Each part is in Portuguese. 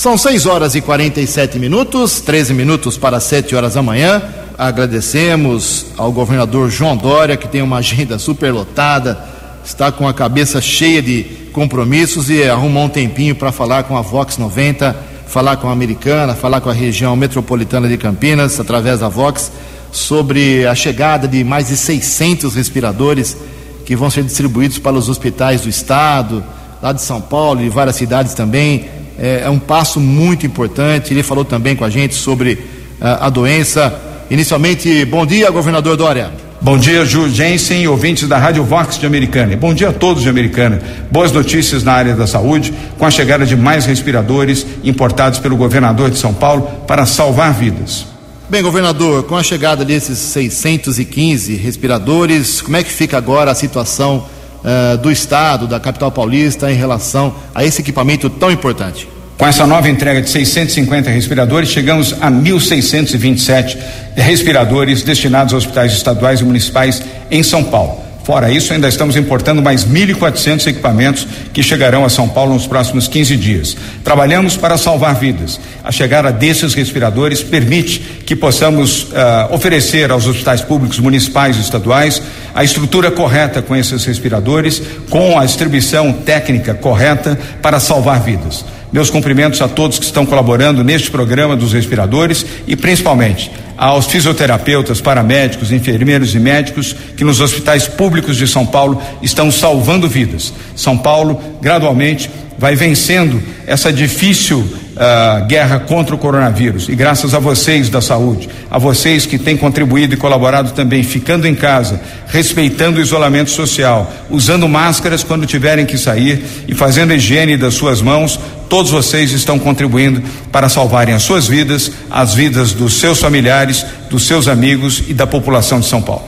São 6 horas e 47 minutos, 13 minutos para 7 horas da manhã. Agradecemos ao governador João Dória, que tem uma agenda superlotada, está com a cabeça cheia de compromissos e arrumou um tempinho para falar com a Vox 90, falar com a Americana, falar com a região metropolitana de Campinas, através da Vox, sobre a chegada de mais de 600 respiradores que vão ser distribuídos para os hospitais do estado, lá de São Paulo e várias cidades também. É, é, um passo muito importante. Ele falou também com a gente sobre uh, a doença. Inicialmente, bom dia, governador Dória. Bom dia, Ju Jensen, ouvintes da Rádio Vox de Americana. Bom dia a todos de Americana. Boas notícias na área da saúde, com a chegada de mais respiradores importados pelo governador de São Paulo para salvar vidas. Bem, governador, com a chegada desses 615 respiradores, como é que fica agora a situação uh, do Estado, da capital paulista, em relação a esse equipamento tão importante? Com essa nova entrega de 650 respiradores, chegamos a 1.627 respiradores destinados aos hospitais estaduais e municipais em São Paulo. Fora isso, ainda estamos importando mais 1.400 equipamentos que chegarão a São Paulo nos próximos 15 dias. Trabalhamos para salvar vidas. A chegada desses respiradores permite que possamos uh, oferecer aos hospitais públicos municipais e estaduais a estrutura correta com esses respiradores, com a distribuição técnica correta para salvar vidas. Meus cumprimentos a todos que estão colaborando neste programa dos respiradores e principalmente aos fisioterapeutas, paramédicos, enfermeiros e médicos que nos hospitais públicos de São Paulo estão salvando vidas. São Paulo gradualmente vai vencendo essa difícil uh, guerra contra o coronavírus. E graças a vocês da saúde, a vocês que têm contribuído e colaborado também, ficando em casa, respeitando o isolamento social, usando máscaras quando tiverem que sair e fazendo a higiene das suas mãos, todos vocês estão contribuindo para salvarem as suas vidas, as vidas dos seus familiares, dos seus amigos e da população de São Paulo.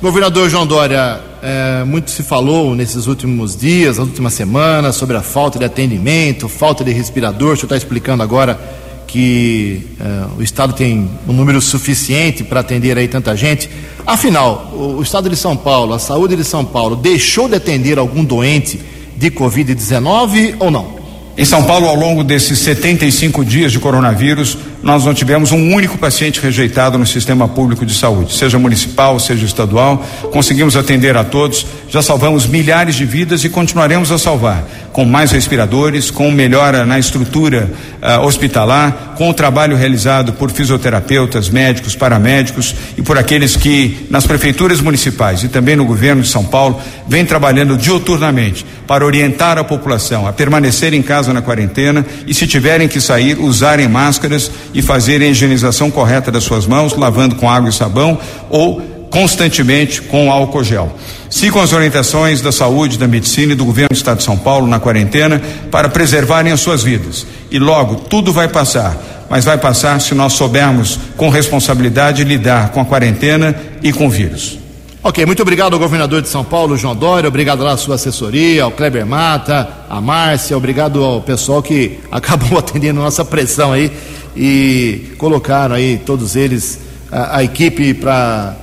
Governador João Dória, é, muito se falou nesses últimos dias, nas últimas semanas, sobre a falta de atendimento, falta de respirador. O senhor está explicando agora que é, o Estado tem um número suficiente para atender aí tanta gente. Afinal, o, o Estado de São Paulo, a saúde de São Paulo, deixou de atender algum doente de Covid-19 ou não? Em São Paulo, ao longo desses 75 dias de coronavírus, nós não tivemos um único paciente rejeitado no sistema público de saúde, seja municipal, seja estadual. Conseguimos atender a todos, já salvamos milhares de vidas e continuaremos a salvar, com mais respiradores, com melhora na estrutura uh, hospitalar, com o trabalho realizado por fisioterapeutas, médicos, paramédicos e por aqueles que, nas prefeituras municipais e também no governo de São Paulo, vêm trabalhando diuturnamente para orientar a população a permanecer em casa na quarentena e, se tiverem que sair, usarem máscaras e fazerem a higienização correta das suas mãos, lavando com água e sabão ou constantemente com álcool gel. Sigam as orientações da saúde, da medicina e do governo do estado de São Paulo na quarentena para preservarem as suas vidas. E logo tudo vai passar, mas vai passar se nós soubermos com responsabilidade lidar com a quarentena e com o vírus. Ok, muito obrigado ao governador de São Paulo, João Dória, obrigado lá à sua assessoria, ao Kleber Mata, à Márcia, obrigado ao pessoal que acabou atendendo nossa pressão aí e colocaram aí todos eles, a, a equipe para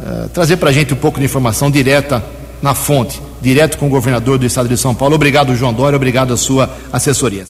uh, trazer para a gente um pouco de informação direta na fonte, direto com o governador do estado de São Paulo. Obrigado, João Dória, obrigado à sua assessoria.